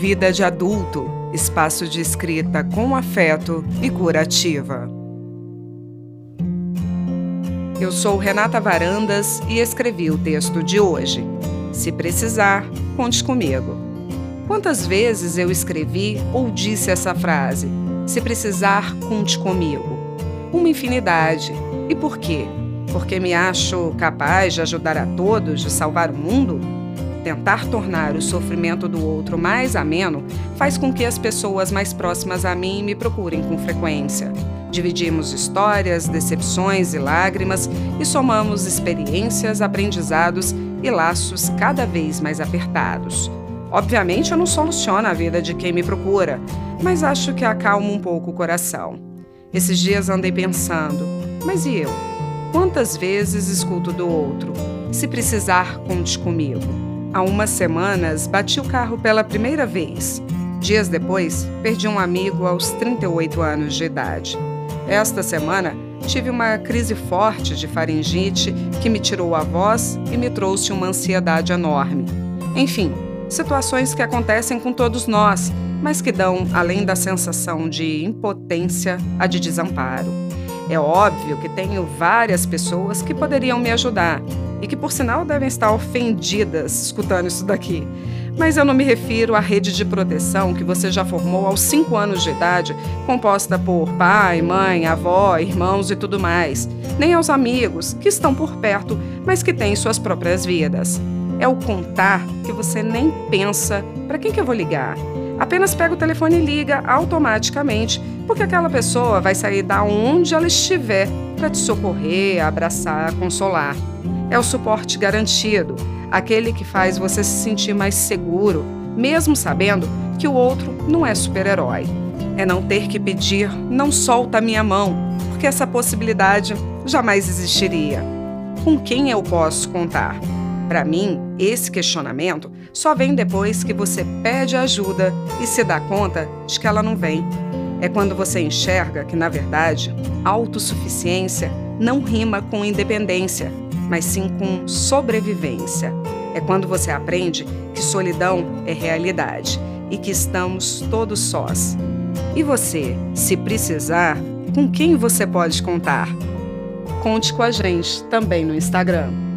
Vida de Adulto, espaço de escrita com afeto e curativa. Eu sou Renata Varandas e escrevi o texto de hoje. Se precisar, conte comigo. Quantas vezes eu escrevi ou disse essa frase? Se precisar, conte comigo. Uma infinidade. E por quê? Porque me acho capaz de ajudar a todos, de salvar o mundo? Tentar tornar o sofrimento do outro mais ameno faz com que as pessoas mais próximas a mim me procurem com frequência. Dividimos histórias, decepções e lágrimas e somamos experiências, aprendizados e laços cada vez mais apertados. Obviamente, eu não soluciono a vida de quem me procura, mas acho que acalmo um pouco o coração. Esses dias andei pensando, mas e eu? Quantas vezes escuto do outro? Se precisar, conte comigo. Há umas semanas, bati o carro pela primeira vez. Dias depois, perdi um amigo aos 38 anos de idade. Esta semana, tive uma crise forte de faringite que me tirou a voz e me trouxe uma ansiedade enorme. Enfim, situações que acontecem com todos nós, mas que dão, além da sensação de impotência, a de desamparo. É óbvio que tenho várias pessoas que poderiam me ajudar, e que, por sinal, devem estar ofendidas escutando isso daqui. Mas eu não me refiro à rede de proteção que você já formou aos 5 anos de idade, composta por pai, mãe, avó, irmãos e tudo mais, nem aos amigos que estão por perto, mas que têm suas próprias vidas. É o contar que você nem pensa para quem que eu vou ligar. Apenas pega o telefone e liga automaticamente, porque aquela pessoa vai sair da onde ela estiver para te socorrer, abraçar, consolar é o suporte garantido, aquele que faz você se sentir mais seguro, mesmo sabendo que o outro não é super-herói. É não ter que pedir, não solta a minha mão, porque essa possibilidade jamais existiria. Com quem eu posso contar? Para mim, esse questionamento só vem depois que você pede ajuda e se dá conta de que ela não vem. É quando você enxerga que, na verdade, autossuficiência não rima com independência mas sim com sobrevivência. É quando você aprende que solidão é realidade e que estamos todos sós. E você, se precisar, com quem você pode contar? Conte com a gente também no Instagram.